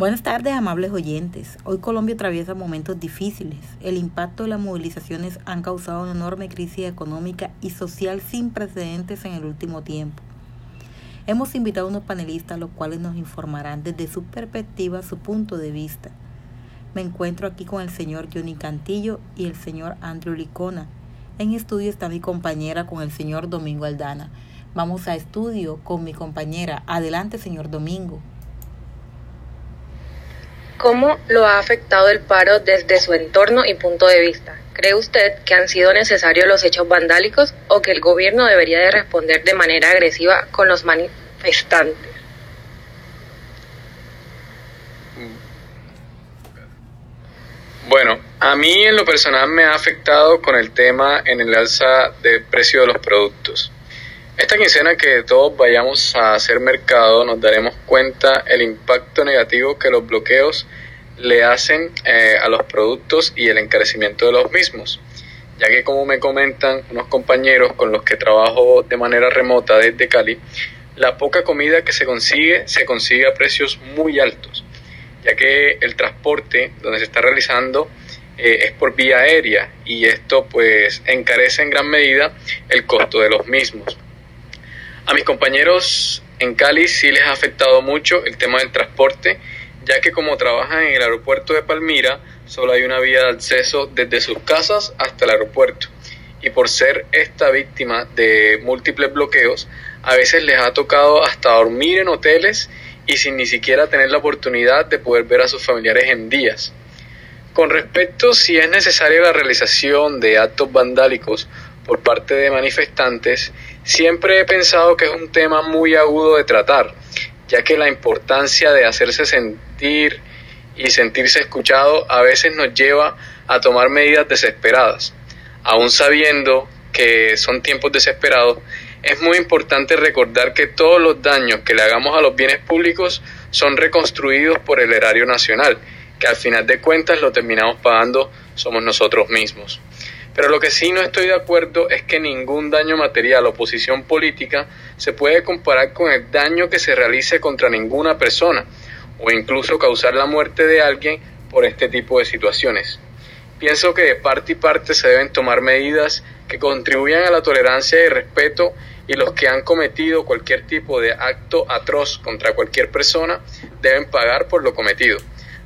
Buenas tardes, amables oyentes. Hoy Colombia atraviesa momentos difíciles. El impacto de las movilizaciones han causado una enorme crisis económica y social sin precedentes en el último tiempo. Hemos invitado a unos panelistas los cuales nos informarán desde su perspectiva su punto de vista. Me encuentro aquí con el señor Johnny Cantillo y el señor Andrew Licona. En estudio está mi compañera con el señor Domingo Aldana. Vamos a estudio con mi compañera. Adelante, señor Domingo. ¿Cómo lo ha afectado el paro desde su entorno y punto de vista? ¿Cree usted que han sido necesarios los hechos vandálicos o que el gobierno debería de responder de manera agresiva con los manifestantes? Bueno, a mí en lo personal me ha afectado con el tema en el alza de precio de los productos. Esta quincena que todos vayamos a hacer mercado nos daremos cuenta el impacto negativo que los bloqueos le hacen eh, a los productos y el encarecimiento de los mismos, ya que como me comentan unos compañeros con los que trabajo de manera remota desde Cali, la poca comida que se consigue se consigue a precios muy altos, ya que el transporte donde se está realizando eh, es por vía aérea y esto pues encarece en gran medida el costo de los mismos. A mis compañeros en Cali sí les ha afectado mucho el tema del transporte, ya que como trabajan en el aeropuerto de Palmira, solo hay una vía de acceso desde sus casas hasta el aeropuerto. Y por ser esta víctima de múltiples bloqueos, a veces les ha tocado hasta dormir en hoteles y sin ni siquiera tener la oportunidad de poder ver a sus familiares en días. Con respecto si es necesaria la realización de actos vandálicos por parte de manifestantes, Siempre he pensado que es un tema muy agudo de tratar, ya que la importancia de hacerse sentir y sentirse escuchado a veces nos lleva a tomar medidas desesperadas. Aún sabiendo que son tiempos desesperados, es muy importante recordar que todos los daños que le hagamos a los bienes públicos son reconstruidos por el erario nacional, que al final de cuentas lo terminamos pagando somos nosotros mismos. Pero lo que sí no estoy de acuerdo es que ningún daño material o posición política se puede comparar con el daño que se realice contra ninguna persona o incluso causar la muerte de alguien por este tipo de situaciones. Pienso que de parte y parte se deben tomar medidas que contribuyan a la tolerancia y respeto y los que han cometido cualquier tipo de acto atroz contra cualquier persona deben pagar por lo cometido.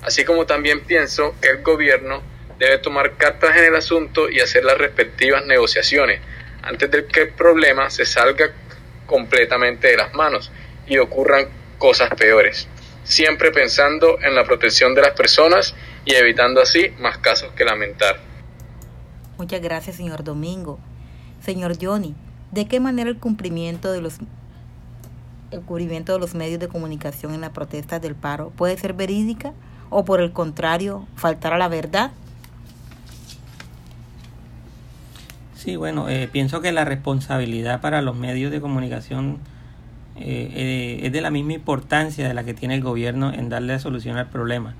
Así como también pienso que el gobierno debe tomar cartas en el asunto y hacer las respectivas negociaciones antes de que el problema se salga completamente de las manos y ocurran cosas peores, siempre pensando en la protección de las personas y evitando así más casos que lamentar. Muchas gracias, señor Domingo. Señor Johnny, ¿de qué manera el cumplimiento de los el cubrimiento de los medios de comunicación en la protesta del paro puede ser verídica o por el contrario faltar a la verdad? Sí, bueno, eh, pienso que la responsabilidad para los medios de comunicación eh, eh, es de la misma importancia de la que tiene el gobierno en darle solución al problema,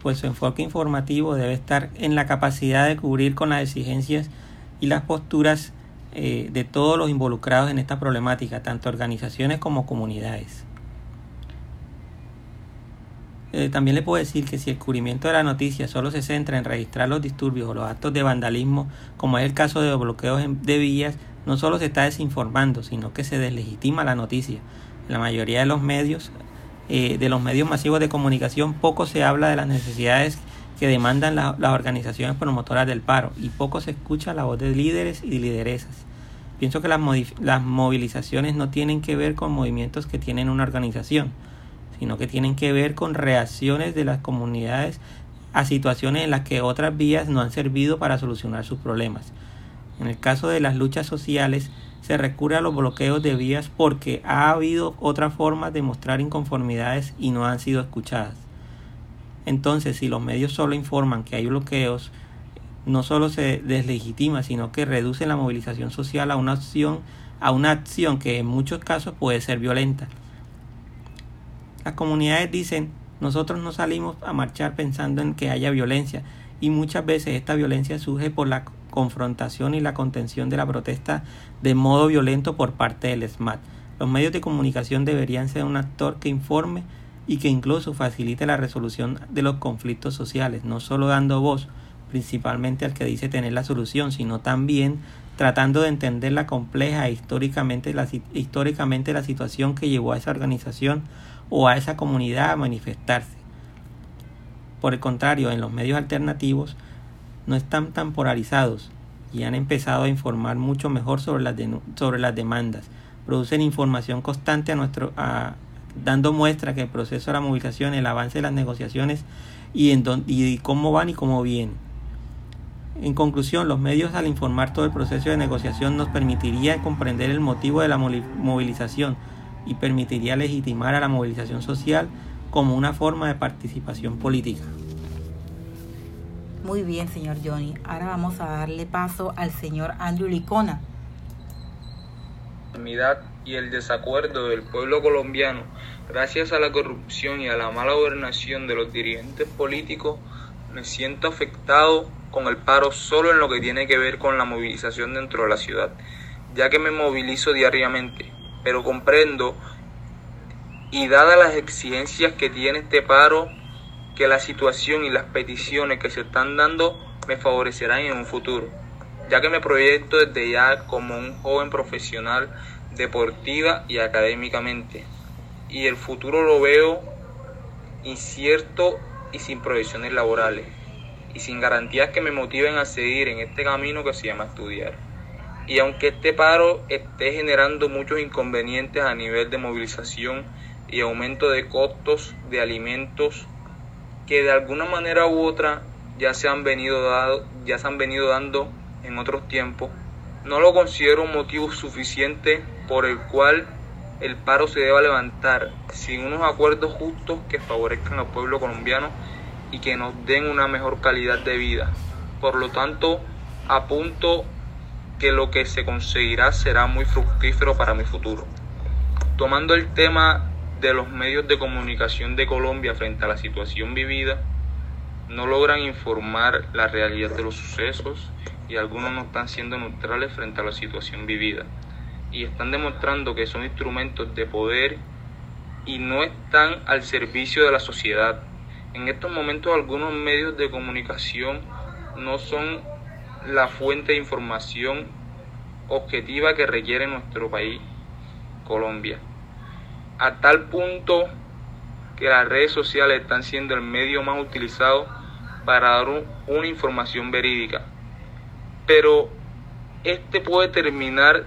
pues su enfoque informativo debe estar en la capacidad de cubrir con las exigencias y las posturas de todos los involucrados en esta problemática, tanto organizaciones como comunidades. Eh, también le puedo decir que si el cubrimiento de la noticia solo se centra en registrar los disturbios o los actos de vandalismo, como es el caso de los bloqueos de vías, no solo se está desinformando, sino que se deslegitima la noticia. En la mayoría de los medios, eh, de los medios masivos de comunicación, poco se habla de las necesidades que demandan las organizaciones promotoras del paro y poco se escucha la voz de líderes y lideresas. Pienso que las, las movilizaciones no tienen que ver con movimientos que tienen una organización, sino que tienen que ver con reacciones de las comunidades a situaciones en las que otras vías no han servido para solucionar sus problemas. En el caso de las luchas sociales, se recurre a los bloqueos de vías porque ha habido otras formas de mostrar inconformidades y no han sido escuchadas. Entonces, si los medios solo informan que hay bloqueos, no solo se deslegitima, sino que reduce la movilización social a una acción, a una acción que en muchos casos puede ser violenta. Las comunidades dicen, nosotros no salimos a marchar pensando en que haya violencia y muchas veces esta violencia surge por la confrontación y la contención de la protesta de modo violento por parte del SMAT. Los medios de comunicación deberían ser un actor que informe y que incluso facilite la resolución de los conflictos sociales, no solo dando voz principalmente al que dice tener la solución, sino también tratando de entender la compleja e históricamente la, históricamente la situación que llevó a esa organización o a esa comunidad a manifestarse. Por el contrario, en los medios alternativos no están tan polarizados y han empezado a informar mucho mejor sobre las, sobre las demandas. Producen información constante a nuestro, a, dando muestra que el proceso de la movilización, el avance de las negociaciones y, en y cómo van y cómo vienen. En conclusión, los medios al informar todo el proceso de negociación nos permitiría comprender el motivo de la movilización y permitiría legitimar a la movilización social como una forma de participación política. Muy bien, señor Johnny. Ahora vamos a darle paso al señor Andrew Licona. Y el desacuerdo del pueblo colombiano, gracias a la corrupción y a la mala gobernación de los dirigentes políticos, me siento afectado con el paro solo en lo que tiene que ver con la movilización dentro de la ciudad, ya que me movilizo diariamente, pero comprendo y dadas las exigencias que tiene este paro, que la situación y las peticiones que se están dando me favorecerán en un futuro, ya que me proyecto desde ya como un joven profesional deportiva y académicamente, y el futuro lo veo incierto y sin proyecciones laborales, y sin garantías que me motiven a seguir en este camino que se llama estudiar. Y aunque este paro esté generando muchos inconvenientes a nivel de movilización y aumento de costos de alimentos, que de alguna manera u otra ya se han venido, dado, ya se han venido dando en otros tiempos, no lo considero un motivo suficiente por el cual el paro se deba levantar sin unos acuerdos justos que favorezcan al pueblo colombiano y que nos den una mejor calidad de vida. Por lo tanto, apunto que lo que se conseguirá será muy fructífero para mi futuro. Tomando el tema de los medios de comunicación de Colombia frente a la situación vivida, no logran informar la realidad de los sucesos y algunos no están siendo neutrales frente a la situación vivida. Y están demostrando que son instrumentos de poder y no están al servicio de la sociedad. En estos momentos algunos medios de comunicación no son la fuente de información objetiva que requiere nuestro país, Colombia a tal punto que las redes sociales están siendo el medio más utilizado para dar una información verídica. Pero este puede terminar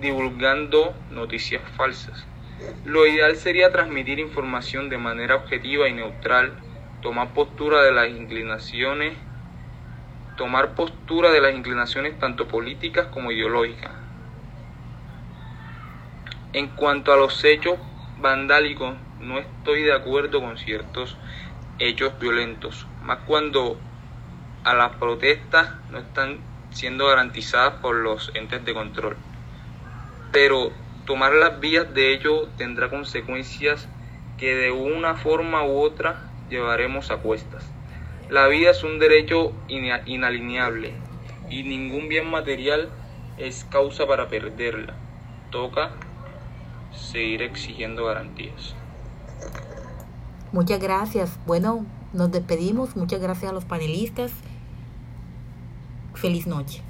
divulgando noticias falsas. Lo ideal sería transmitir información de manera objetiva y neutral, tomar postura de las inclinaciones, tomar postura de las inclinaciones tanto políticas como ideológicas. En cuanto a los hechos vandálico no estoy de acuerdo con ciertos hechos violentos, más cuando a las protestas no están siendo garantizadas por los entes de control. Pero tomar las vías de ello tendrá consecuencias que de una forma u otra llevaremos a cuestas. La vida es un derecho inalineable y ningún bien material es causa para perderla. Toca seguir exigiendo garantías. Muchas gracias. Bueno, nos despedimos. Muchas gracias a los panelistas. Feliz noche.